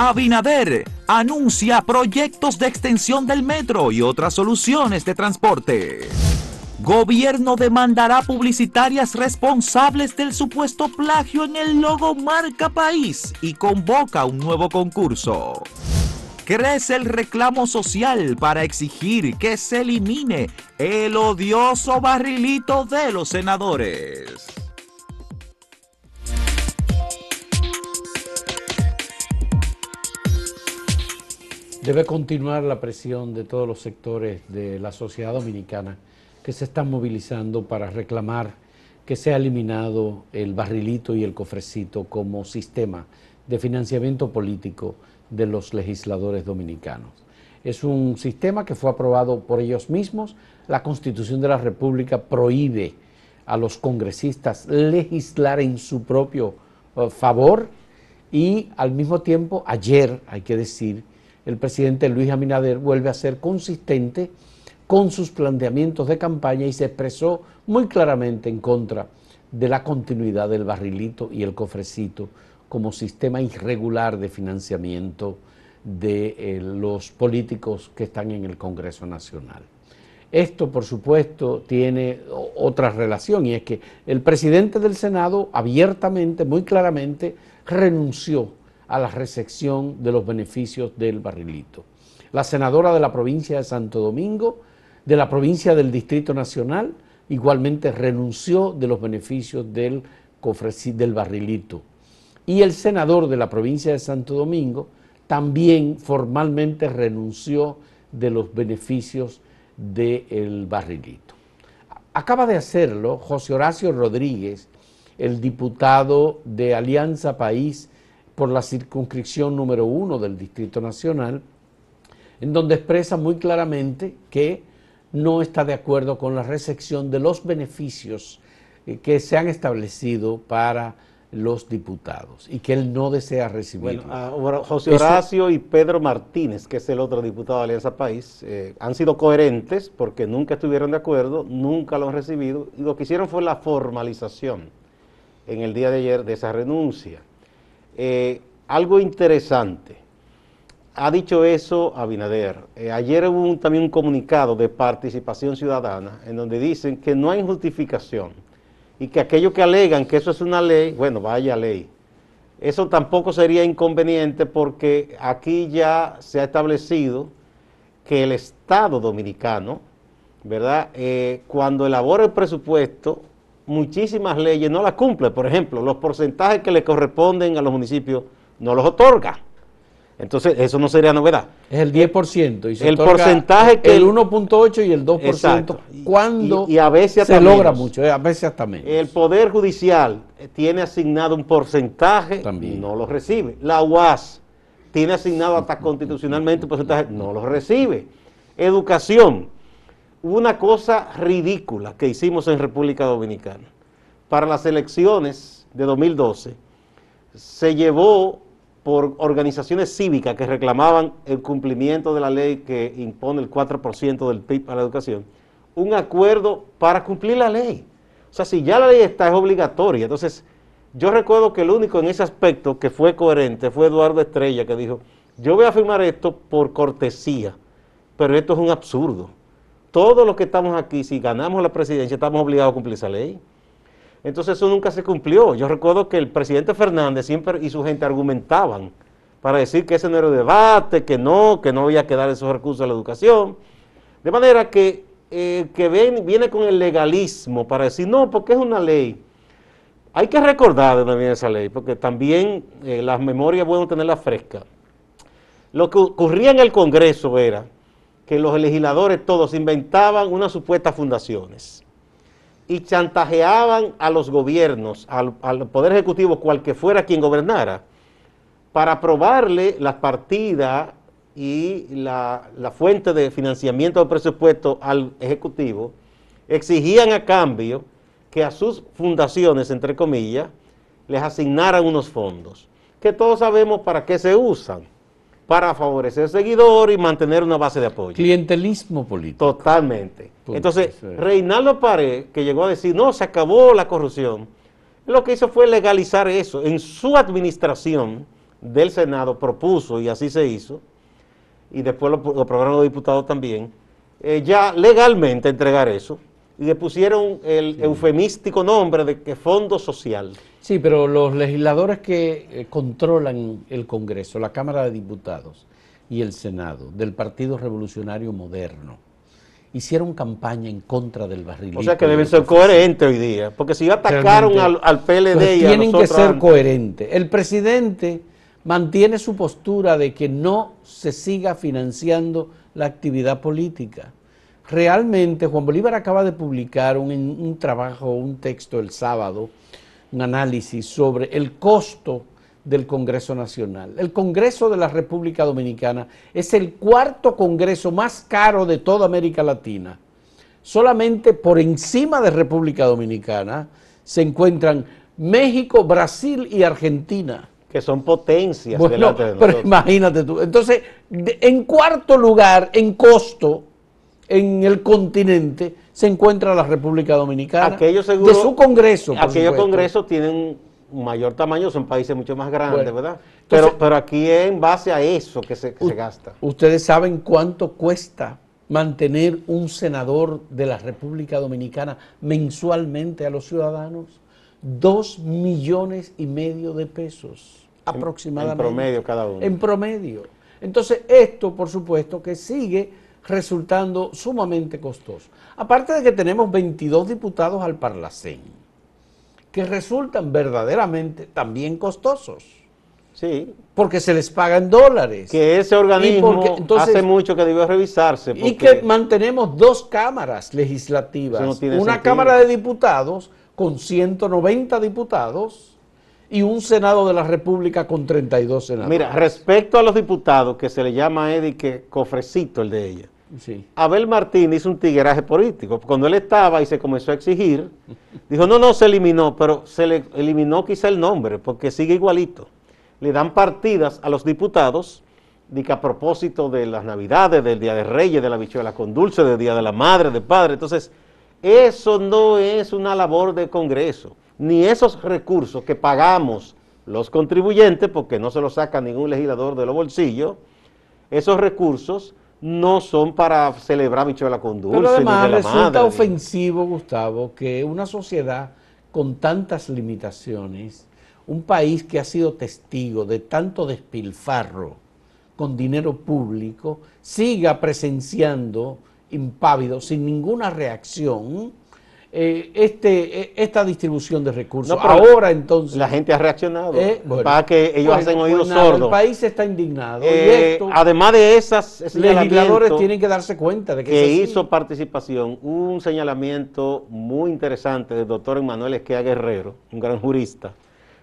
Abinader anuncia proyectos de extensión del metro y otras soluciones de transporte. Gobierno demandará publicitarias responsables del supuesto plagio en el logo Marca País y convoca un nuevo concurso. Crece el reclamo social para exigir que se elimine el odioso barrilito de los senadores. Debe continuar la presión de todos los sectores de la sociedad dominicana que se están movilizando para reclamar que sea eliminado el barrilito y el cofrecito como sistema de financiamiento político de los legisladores dominicanos. Es un sistema que fue aprobado por ellos mismos. La Constitución de la República prohíbe a los congresistas legislar en su propio eh, favor y al mismo tiempo, ayer, hay que decir, el presidente Luis Abinader vuelve a ser consistente con sus planteamientos de campaña y se expresó muy claramente en contra de la continuidad del barrilito y el cofrecito como sistema irregular de financiamiento de eh, los políticos que están en el Congreso Nacional. Esto, por supuesto, tiene otra relación y es que el presidente del Senado abiertamente, muy claramente, renunció a la recepción de los beneficios del barrilito. La senadora de la provincia de Santo Domingo, de la provincia del Distrito Nacional, igualmente renunció de los beneficios del, del barrilito y el senador de la provincia de Santo Domingo también formalmente renunció de los beneficios del barrilito. Acaba de hacerlo José Horacio Rodríguez, el diputado de Alianza País por la circunscripción número uno del Distrito Nacional, en donde expresa muy claramente que no está de acuerdo con la recepción de los beneficios eh, que se han establecido para los diputados y que él no desea recibir. Bueno, José Horacio y Pedro Martínez, que es el otro diputado de Alianza País, eh, han sido coherentes porque nunca estuvieron de acuerdo, nunca lo han recibido y lo que hicieron fue la formalización en el día de ayer de esa renuncia. Eh, algo interesante, ha dicho eso Abinader. Eh, ayer hubo también un comunicado de participación ciudadana en donde dicen que no hay justificación y que aquellos que alegan que eso es una ley, bueno, vaya ley. Eso tampoco sería inconveniente porque aquí ya se ha establecido que el Estado dominicano, ¿verdad? Eh, cuando elabora el presupuesto, muchísimas leyes no las cumple. Por ejemplo, los porcentajes que le corresponden a los municipios no los otorga. Entonces, eso no sería novedad. Es el 10%. Y el porcentaje que... El 1.8 y el 2%. Cuando y, a veces se logra mucho, eh, a veces hasta menos. El Poder Judicial tiene asignado un porcentaje, También. no lo recibe. La UAS tiene asignado hasta constitucionalmente un porcentaje, no lo recibe. Educación, una cosa ridícula que hicimos en República Dominicana. Para las elecciones de 2012, se llevó por organizaciones cívicas que reclamaban el cumplimiento de la ley que impone el 4% del PIB a la educación, un acuerdo para cumplir la ley. O sea, si ya la ley está, es obligatoria. Entonces, yo recuerdo que el único en ese aspecto que fue coherente fue Eduardo Estrella, que dijo, yo voy a firmar esto por cortesía, pero esto es un absurdo. Todos los que estamos aquí, si ganamos la presidencia, estamos obligados a cumplir esa ley. Entonces eso nunca se cumplió. Yo recuerdo que el presidente Fernández siempre y su gente argumentaban para decir que ese no era debate, que no, que no había que dar esos recursos a la educación. De manera que, eh, que viene con el legalismo para decir, no, porque es una ley. Hay que recordar también esa ley, porque también eh, las memorias bueno tenerlas frescas. Lo que ocurría en el Congreso era que los legisladores todos inventaban unas supuestas fundaciones y chantajeaban a los gobiernos, al, Poder Ejecutivo, cual que fuera quien gobernara, para aprobarle las partidas y la, fuente de financiamiento del presupuesto al Ejecutivo, exigían a cambio que a sus fundaciones, entre comillas, les asignaran unos fondos, que todos sabemos para qué se usan para favorecer seguidor y mantener una base de apoyo. Clientelismo político. Totalmente. Entonces, Reinaldo Pared, que llegó a decir, no, se acabó la corrupción, lo que hizo fue legalizar eso. En su administración del Senado propuso, y así se hizo, y después lo, aprobaron los diputados también, eh, ya legalmente entregar eso, y le pusieron el eufemístico nombre de que Fondo Social. Sí, pero los legisladores que eh, controlan el Congreso, la Cámara de Diputados y el Senado del Partido Revolucionario Moderno, hicieron campaña en contra del barrilito. O sea que deben ser coherentes hoy día, porque si atacaron al, PLD pues y a Tienen que ser coherentes. El presidente mantiene su postura de que no se siga financiando la actividad política. Realmente, Juan Bolívar acaba de publicar un, un trabajo, un texto el sábado, un análisis sobre el costo del Congreso Nacional. El Congreso de la República Dominicana es el cuarto Congreso más caro de toda América Latina. Solamente por encima de República Dominicana se encuentran México, Brasil y Argentina. Que son potencias. Bueno, pero imagínate tú. Entonces, en cuarto lugar, en costo, en el continente, se encuentra la República Dominicana. Aquellos de su Congreso. Aquellos congresos tienen mayor tamaño, son países mucho más grandes, ¿verdad? Pero, pero aquí es en base a eso que se, se gasta. ¿Ustedes saben cuánto cuesta mantener un senador de la República Dominicana mensualmente a los ciudadanos? Dos millones y medio de pesos aproximadamente. En promedio cada uno. En promedio. Entonces, esto, por supuesto, que sigue resultando sumamente costoso. Aparte de que tenemos 22 diputados al Parlacén que resultan verdaderamente también costosos. Sí. Porque se les pagan dólares. Que ese organismo hace mucho que debió revisarse. Y que mantenemos dos cámaras legislativas. una Cámara de Diputados con 190 diputados y un Senado de la República con 32 senadores. Mira, respecto a los diputados, que se le llama a Eddie que cofrecito el de ella. Abel Martín hizo un tigueraje político. Cuando él estaba y se comenzó a exigir, dijo, no, no, se eliminó, pero se le eliminó quizá el nombre, porque sigue igualito. Le dan partidas a los diputados, de que a propósito de las Navidades, del Día de Reyes, de la bichuela con dulce, del Día de la Madre, de Padre. Entonces, eso no es una labor de Congreso, ni esos recursos que pagamos los contribuyentes, porque no se los saca ningún legislador de los bolsillos, esos recursos no son para celebrar bichuela con dulce. Pero además resulta ofensivo, Gustavo, que una sociedad con tantas limitaciones, un país que ha sido testigo de tanto despilfarro con dinero público, siga presenciando impávido, sin ninguna reacción, eh, este, eh, esta distribución de recursos. Ahora entonces... La gente ha reaccionado eh, para que ellos hacen oídos sordos. El país está indignado. además de esas legisladores tienen que darse cuenta de que, que hizo participación un señalamiento muy interesante del doctor Emanuel Esquea Guerrero, un gran jurista,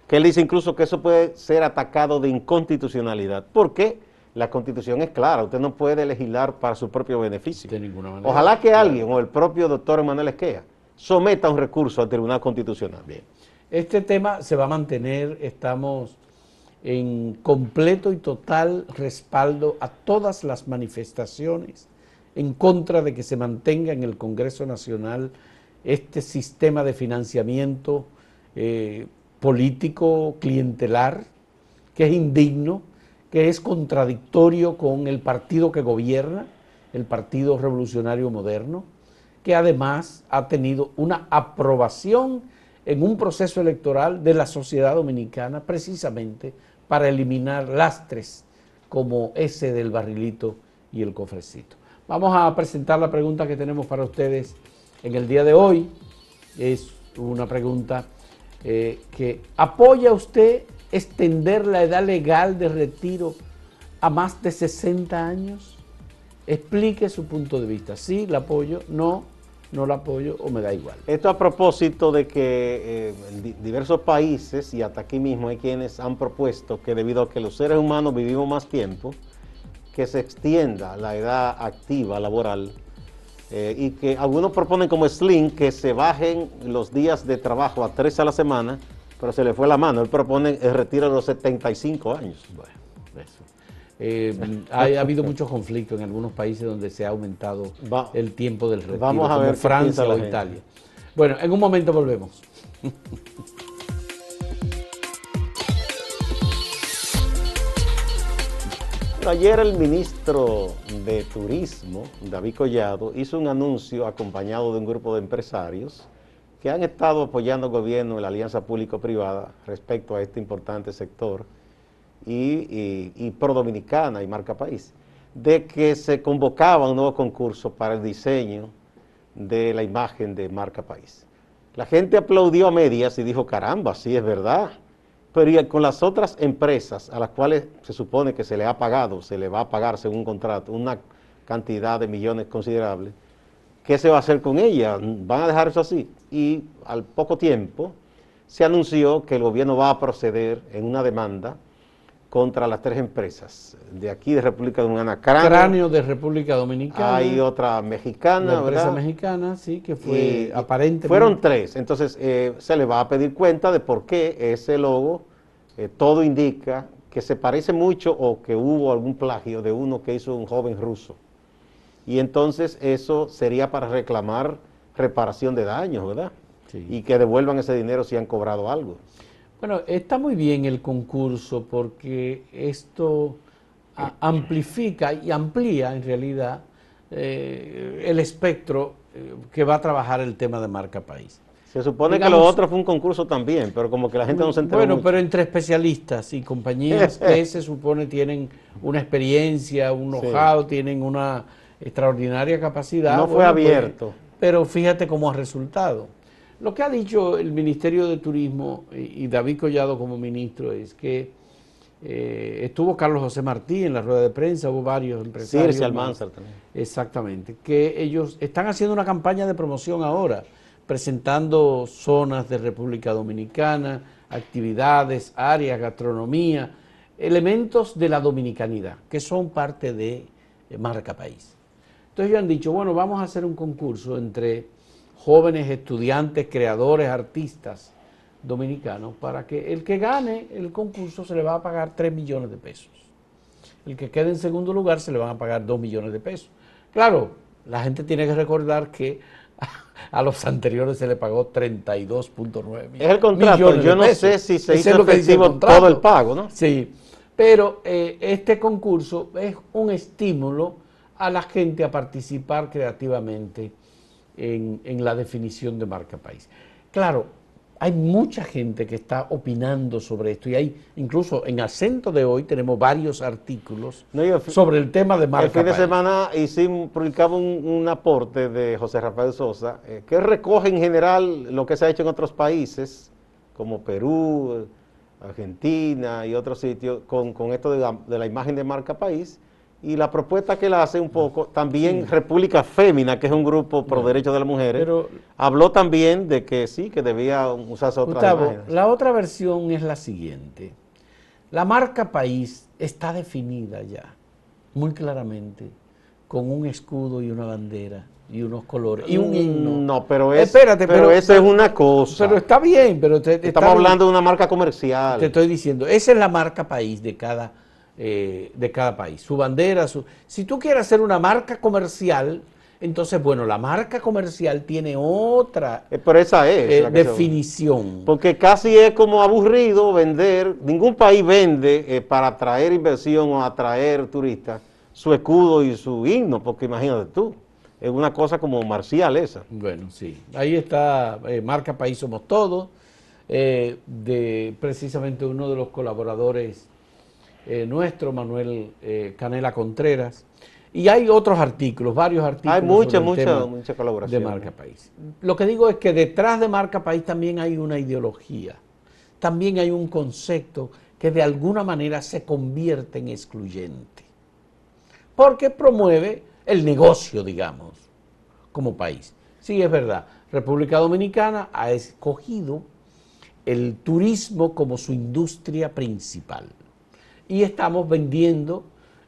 que él dice incluso que eso puede ser atacado de inconstitucionalidad. ¿Por qué? La constitución es clara, usted no puede legislar para su propio beneficio. De ninguna manera. Ojalá que alguien, o el propio doctor Emanuel Esquea, someta un recurso al Tribunal Constitucional. Bien. Este tema se va a mantener, estamos en completo y total respaldo a todas las manifestaciones en contra de que se mantenga en el Congreso Nacional este sistema de financiamiento eh, político clientelar, que es indigno, que es contradictorio con el partido que gobierna, el Partido Revolucionario Moderno, que además ha tenido una aprobación en un proceso electoral de la sociedad dominicana precisamente para eliminar lastres como ese del barrilito y el cofrecito. Vamos a presentar la pregunta que tenemos para ustedes en el día de hoy. Es una pregunta eh, que apoya usted extender la edad legal de retiro a más de 60 años. Explique su punto de vista. Sí, la apoyo, no, no la apoyo o me da igual. Esto a propósito de que eh, diversos países y hasta aquí mismo hay quienes han propuesto que debido a que los seres humanos vivimos más tiempo, que se extienda la edad activa laboral eh, y que algunos proponen como Slim que se bajen los días de trabajo a tres a la semana, pero se le fue la mano. Él propone el retiro de los 75 años. Bueno. Eh, ha, habido muchos conflictos en algunos países donde se ha aumentado el tiempo del retiro, vamos a como ver Francia o Italia. Bueno, en un momento volvemos. Ayer el ministro de Turismo, David Collado, hizo un anuncio acompañado de un grupo de empresarios que han estado apoyando al gobierno en la alianza público-privada respecto a este importante sector y, y, pro dominicana y marca país, de que se convocaba un nuevo concurso para el diseño de la imagen de marca país. La gente aplaudió a medias y dijo, caramba, sí es verdad, pero con las otras empresas a las cuales se supone que se le ha pagado, se le va a pagar según un contrato, una cantidad de millones considerable, ¿qué se va a hacer con ellas? ¿Van a dejar eso así? Y al poco tiempo se anunció que el gobierno va a proceder en una demanda contra las tres empresas de aquí de República Dominicana. Cráneo, de República Dominicana. Hay otra mexicana, la empresa mexicana, sí, que fue aparentemente. Fueron tres. Entonces eh, se le va a pedir cuenta de por qué ese logo, eh, todo indica que se parece mucho o que hubo algún plagio de uno que hizo un joven ruso y entonces eso sería para reclamar reparación de daños, ¿verdad? Sí. Y que devuelvan ese dinero si han cobrado algo. Bueno, está muy bien el concurso porque esto amplifica y amplía en realidad eh, el espectro eh, que va a trabajar el tema de marca país. Se supone que lo otro fue un concurso también, pero como que la gente no se enteró Bueno, pero entre especialistas y compañías que se supone tienen una experiencia, un know-how, tienen una extraordinaria capacidad. No fue pues, abierto. pero fíjate cómo ha resultado. Lo que ha dicho el Ministerio de Turismo y, David Collado como ministro es que eh, estuvo Carlos José Martí en la rueda de prensa, hubo varios empresarios. Sí, Almanzar también. Exactamente. Que ellos están haciendo una campaña de promoción ahora, presentando zonas de República Dominicana, actividades, áreas, gastronomía, elementos de la dominicanidad, que son parte de marca país. Entonces ellos han dicho, bueno, vamos a hacer un concurso entre jóvenes estudiantes, creadores, artistas dominicanos, para que el que gane el concurso se le va a pagar 3 millones de pesos. El que quede en segundo lugar se le van a pagar 2 millones de pesos. Claro, la gente tiene que recordar que a los anteriores se le pagó 32.9 millones. Es el contrato, yo no sé si se hizo efectivo todo el pago, ¿no? Sí, pero eh, este concurso es un estímulo a la gente a participar creativamente en, la definición de marca país. Claro, hay mucha gente que está opinando sobre esto y hay incluso en acento de hoy tenemos varios artículos sobre el tema de marca país. El fin de semana hicimos, publicamos un, aporte de José Rafael Sosa eh, que recoge en general lo que se ha hecho en otros países como Perú, Argentina y otros sitios con, esto de la imagen de marca país y la propuesta que él hace un poco, también República Fémina, que es un grupo pro derechos de las mujeres, pero, habló también de que sí, que debía usarse otra Gustavo, La otra versión es la siguiente. La marca país está definida ya, muy claramente, con un escudo y una bandera y unos colores y un mm, himno. No, pero, es, Espérate, pero, eso es una cosa. Pero está bien, pero estamos hablando de una marca comercial. Te estoy diciendo, esa es la marca país de cada eh, de cada país, su bandera, su... si tú quieres hacer una marca comercial, entonces, bueno, la marca comercial tiene otra eh, esa es eh, definición. Porque casi es como aburrido vender, ningún país vende para atraer inversión o atraer turistas su escudo y su himno, porque imagínate tú, es una cosa como marcial esa. Bueno, sí, ahí está, marca País Somos Todos, de precisamente uno de los colaboradores eh, nuestro, Manuel eh, Canela Contreras. Y hay otros artículos, varios artículos. Hay mucha, mucha, mucha colaboración. De Marca País. Lo que digo es que detrás de Marca País también hay una ideología, también hay un concepto que de alguna manera se convierte en excluyente. Porque promueve el negocio, digamos, como país. Sí, es verdad. República Dominicana ha escogido el turismo como su industria principal y estamos vendiendo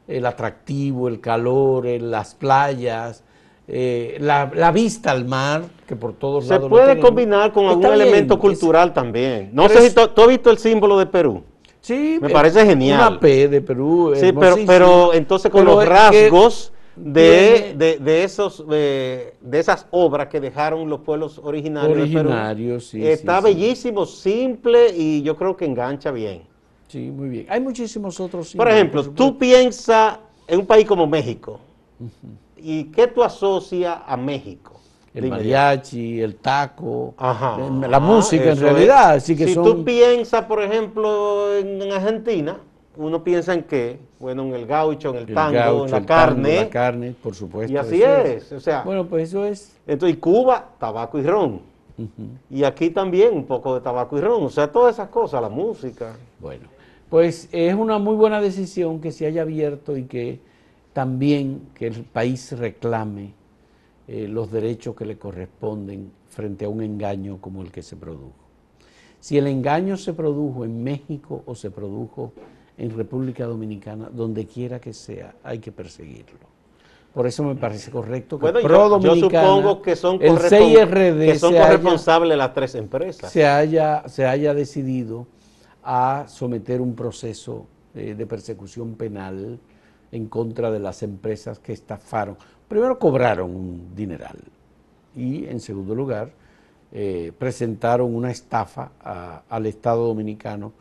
el atractivo, el calor, las playas, eh, la, vista al mar, que por todos lados... Se puede combinar con algún elemento cultural también. No sé si tú, has visto el símbolo de Perú. Sí. Me parece genial. Una P de Perú. Sí, pero, pero entonces con los rasgos de, de, esos, de, esas obras que dejaron los pueblos originarios, originarios de Perú. Está bellísimo, simple y yo creo que engancha bien. Sí, muy bien. Hay muchísimos otros. Por ejemplo, tú piensas en un país como México. ¿Y qué tú asocias a México? El mariachi, el taco, la música en realidad. Así que si tú piensas, por ejemplo, en Argentina, uno piensa en qué? Bueno, en el gaucho, en el, tango, en la carne. la carne, por supuesto. Y así es. O sea, bueno, pues eso es. Entonces, Cuba, tabaco y ron. Y aquí también un poco de tabaco y ron. O sea, todas esas cosas, la música. Bueno, pues es una muy buena decisión que se haya abierto y que también que el país reclame eh, los derechos que le corresponden frente a un engaño como el que se produjo. Si el engaño se produjo en México o se produjo en República Dominicana, donde quiera que sea, hay que perseguirlo. Por eso me parece correcto que Pro yo, supongo que son, el CIRD que son corresponsables las tres empresas. Se haya, se haya decidido a someter un proceso eh, de persecución penal en contra de las empresas que estafaron. Primero cobraron un dineral y en segundo lugar eh, presentaron una estafa al Estado Dominicano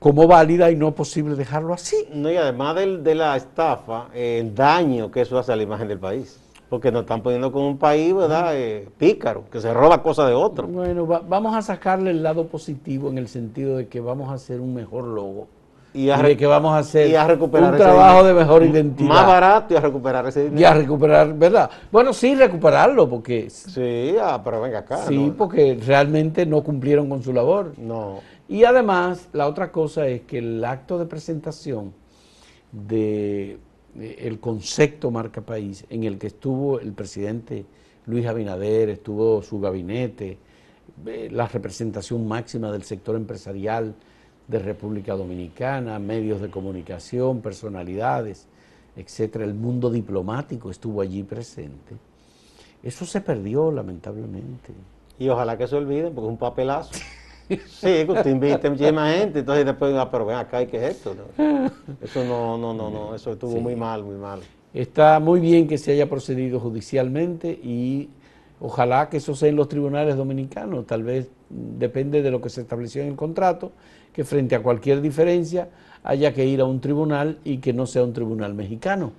como válida y no posible dejarlo así. No, y además de la estafa, el daño que eso hace a la imagen del país. Porque nos están poniendo como un país, ¿verdad? Eh, pícaro, que se roba cosas de otro. Bueno, vamos a sacarle el lado positivo en el sentido de que vamos a hacer un mejor logo. Y, de que vamos a hacer recuperar un trabajo de mejor identidad. Más barato y a recuperar ese dinero. Y a recuperar, ¿verdad? Bueno, sí, recuperarlo, porque... Sí, ah, pero venga acá. Sí, porque realmente no cumplieron con su labor. No. Y además, la otra cosa es que el acto de presentación de, el concepto marca país, en el que estuvo el presidente Luis Abinader, estuvo su gabinete, eh, la representación máxima del sector empresarial de República Dominicana, medios de comunicación, personalidades, etcétera, el mundo diplomático estuvo allí presente. Eso se perdió, lamentablemente. Y ojalá que se olviden, porque es un papelazo. Sí, que usted invite a gente, entonces después, ah, pero ven acá, ¿qué es esto? Eso no, no, no, no, eso estuvo muy mal, muy mal. Está muy bien que se haya procedido judicialmente y ojalá que eso sea en los tribunales dominicanos, tal vez depende de lo que se estableció en el contrato, que frente a cualquier diferencia haya que ir a un tribunal y que no sea un tribunal mexicano.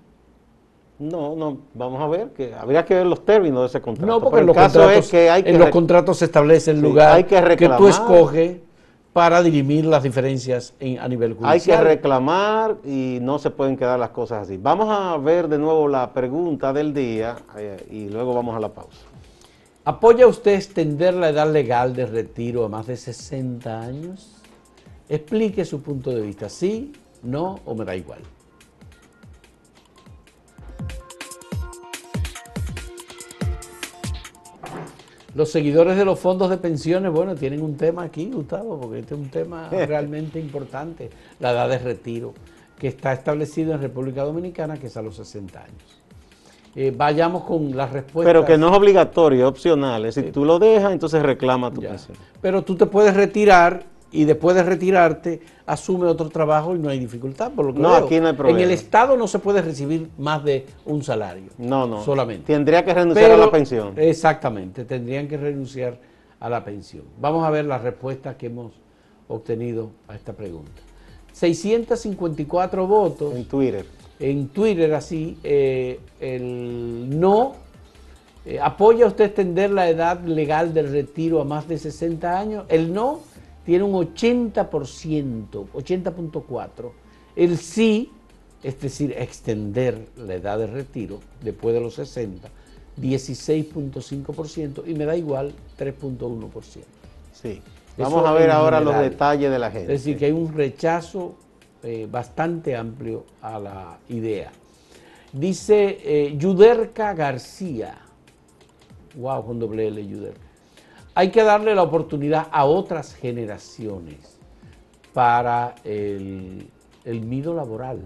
No, no, vamos a ver, que habría que ver los términos de ese contrato. No, porque en, los, contratos, que hay que en los contratos se establece el lugar que, tú escoges para dirimir las diferencias a nivel judicial. Hay que reclamar y no se pueden quedar las cosas así. Vamos a ver de nuevo la pregunta del día eh, y luego vamos a la pausa. ¿Apoya usted extender la edad legal de retiro a más de 60 años? Explique su punto de vista, sí, no o me da igual. Los seguidores de los fondos de pensiones, bueno, tienen un tema aquí, Gustavo, porque este es un tema realmente importante, la edad de retiro, que está establecido en República Dominicana, que es a los 60 años. Eh, vayamos con las respuestas. Pero que no es obligatorio, es opcional. Decir, tú lo dejas, entonces reclama tu pensión. Pero tú te puedes retirar y después de retirarte asume otro trabajo y no hay dificultad. Por lo que no, aquí no hay problema. En el Estado no se puede recibir más de un salario. No, no. Solamente. Tendría que renunciar a la pensión. Exactamente, tendrían que renunciar a la pensión. Vamos a ver las respuestas que hemos obtenido a esta pregunta. 654 votos. En Twitter. En Twitter, así, eh, el no. Eh, ¿Apoya usted extender la edad legal del retiro a más de 60 años? El no tiene un 80%, 80.4%. El sí, es decir, extender la edad de retiro después de los 60, 16.5% y me da igual 3.1%. Sí. Vamos a ver ahora los detalles de la gente. Es decir, que hay un rechazo eh, bastante amplio a la idea. Dice eh, Yuderca García. Wow, con doble L, Yuderca hay que darle la oportunidad a otras generaciones para el, el mido laboral.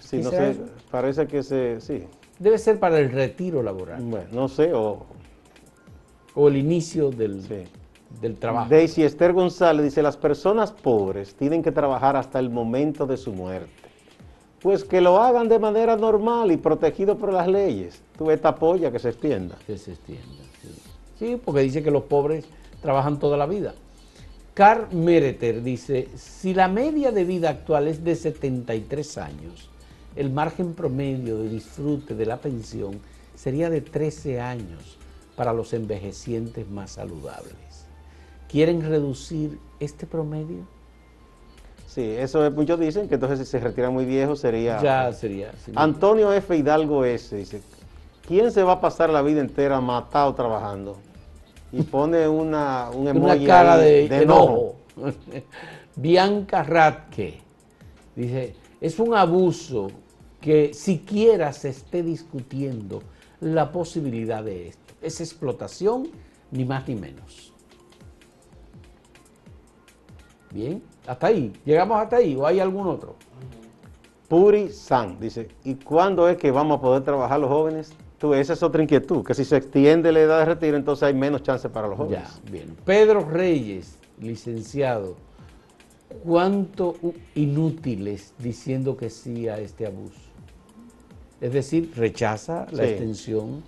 Sí, no sé, parece que se, sí. Debe ser para el retiro laboral. Bueno, no sé, o... O el inicio del, del trabajo. Daisy Esther González dice, las personas pobres tienen que trabajar hasta el momento de su muerte. Pues que lo hagan de manera normal y protegido por las leyes. Tú esta polla que se extienda. Que se extienda. Sí, porque dice que los pobres trabajan toda la vida. Carl Mereter dice, si la media de vida actual es de 73 años, el margen promedio de disfrute de la pensión sería de 13 años para los envejecientes más saludables. ¿Quieren reducir este promedio? Sí, eso es, muchos dicen que entonces si se retira muy viejo sería... Ya sería. Antonio F. Hidalgo S. dice, ¿quién se va a pasar la vida entera matado trabajando? Y pone una, un emoji una cara de, enojo. Bianca Ratke dice, es un abuso que siquiera se esté discutiendo la posibilidad de esto. Es explotación, ni más ni menos. Bien, hasta ahí. ¿Llegamos hasta ahí o hay algún otro? Puri San dice, ¿y cuándo es que vamos a poder trabajar los jóvenes? Tú, esa es otra inquietud, que si se extiende la edad de retiro, entonces hay menos chance para los jóvenes. Ya, bien. Pedro Reyes, licenciado, ¿cuánto inútiles diciendo que sí a este abuso? Es decir, rechaza la extensión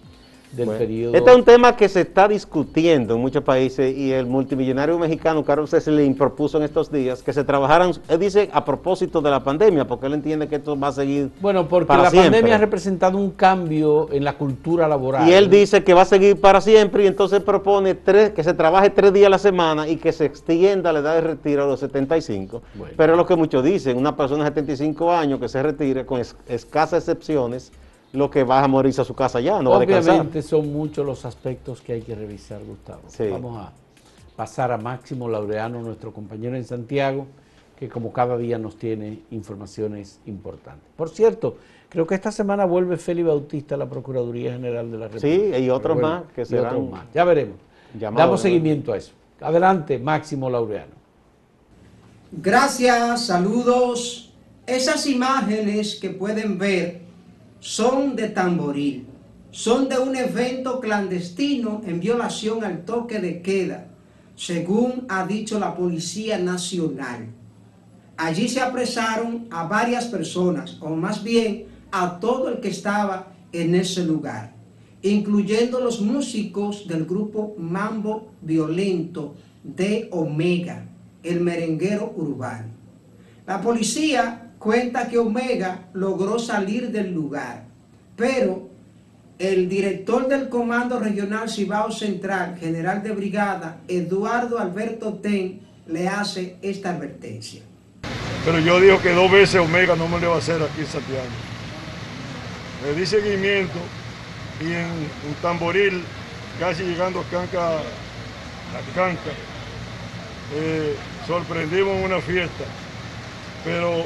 del periodo. Este es un tema que se está discutiendo en muchos países y el multimillonario mexicano Carlos Slim propuso en estos días que se trabajaran, él dice a propósito de la pandemia, porque él entiende que esto va a seguir. Bueno, porque la pandemia ha representado un cambio en la cultura laboral. Y él dice que va a seguir para siempre y entonces propone tres, que se trabaje tres días a la semana y que se extienda la edad de retiro a los 75. Pero es lo que muchos dicen, una persona de 75 años que se retire con escasas excepciones lo que va a morirse a su casa ya, no Obviamente son muchos los aspectos que hay que revisar, Gustavo. Vamos a pasar a Máximo Laureano, nuestro compañero en Santiago, que como cada día nos tiene informaciones importantes. Por cierto, creo que esta semana vuelve Félix Bautista a la Procuraduría General de la República. Sí, y otros más que serán... más. Ya veremos. Damos seguimiento a eso. Adelante, Máximo Laureano. Gracias, saludos. Esas imágenes que pueden ver son de Tamboril, son de un evento clandestino en violación al toque de queda, según ha dicho la Policía Nacional. Allí se apresaron a varias personas, o más bien a todo el que estaba en ese lugar, incluyendo los músicos del grupo Mambo Violento de Omega, el merenguero urbano. La policía cuenta que Omega logró salir del lugar, pero el director del Comando Regional Cibao Central, general de brigada, Eduardo Alberto Ten, le hace esta advertencia. Pero yo digo que dos veces Omega no me le va a hacer aquí en Santiago. Le di seguimiento y en, un Tamboril, casi llegando a Canca, a Canca, eh, sorprendimos una fiesta. Pero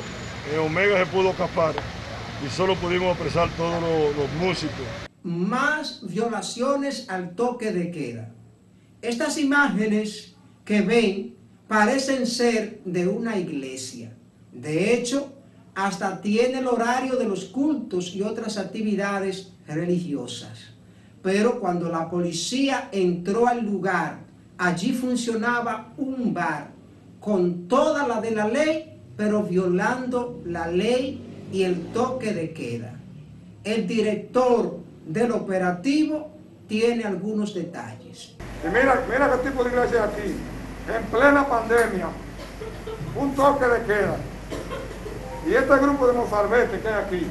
en Omega se pudo escapar y solo pudimos apresar todos los, músicos. Más violaciones al toque de queda. Estas imágenes que ven parecen ser de una iglesia. De hecho, hasta tiene el horario de los cultos y otras actividades religiosas. Pero cuando la policía entró al lugar, allí funcionaba un bar con toda la de la ley pero violando la ley y el toque de queda. El director del operativo tiene algunos detalles. Mira, mira qué tipo de iglesia aquí, en plena pandemia, un toque de queda. Y este grupo de mozalbetes que hay aquí,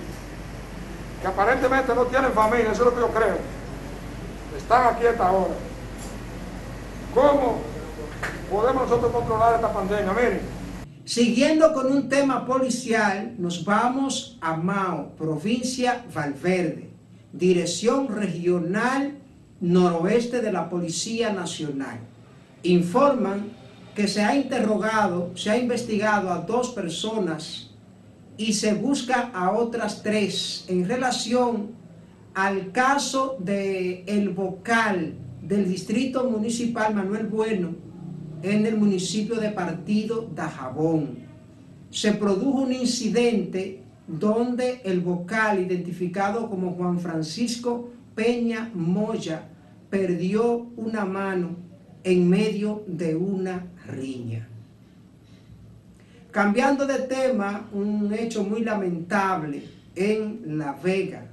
que aparentemente no tienen familia, eso es lo que yo creo, están aquí a esta hora. ¿Cómo podemos nosotros controlar esta pandemia? Miren, Siguiendo con un tema policial, nos vamos a Mao, provincia Valverde, Dirección Regional Noroeste de la Policía Nacional. Informan que se ha interrogado, se ha investigado a dos personas y se busca a otras tres en relación al caso de el vocal del Distrito Municipal Manuel Bueno, en el municipio de Partido de Jabón. Se produjo un incidente donde el vocal, identificado como Juan Francisco Peña Moya, perdió una mano en medio de una riña. Cambiando de tema, un hecho muy lamentable en La Vega.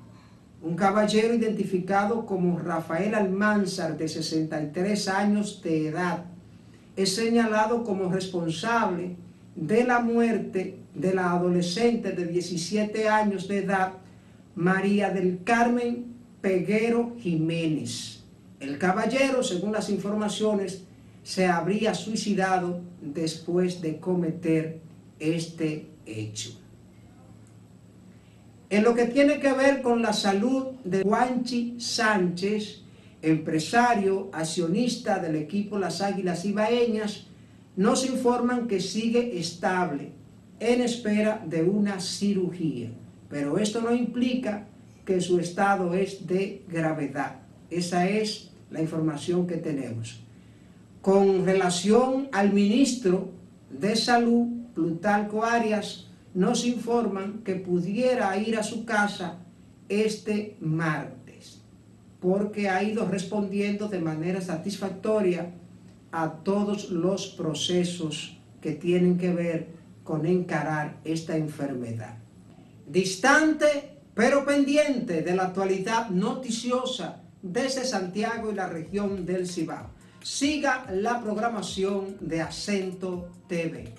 Un caballero identificado como Rafael Almanzar, de 63 años de edad, es señalado como responsable de la muerte de la adolescente de 17 años de edad, María del Carmen Peguero Jiménez. El caballero, según las informaciones, se habría suicidado después de cometer este hecho. En lo que tiene que ver con la salud de Juanchi Sánchez, empresario, accionista del equipo Las Águilas Ibaeñas, nos informan que sigue estable en espera de una cirugía, pero esto no implica que su estado es de gravedad. Esa es la información que tenemos. Con relación al ministro de Salud, Plutarco Arias, nos informan que pudiera ir a su casa este martes, porque ha ido respondiendo de manera satisfactoria a todos los procesos que tienen que ver con encarar esta enfermedad. Distante pero pendiente de la actualidad noticiosa desde Santiago y la región del Cibao. Siga la programación de Acento TV.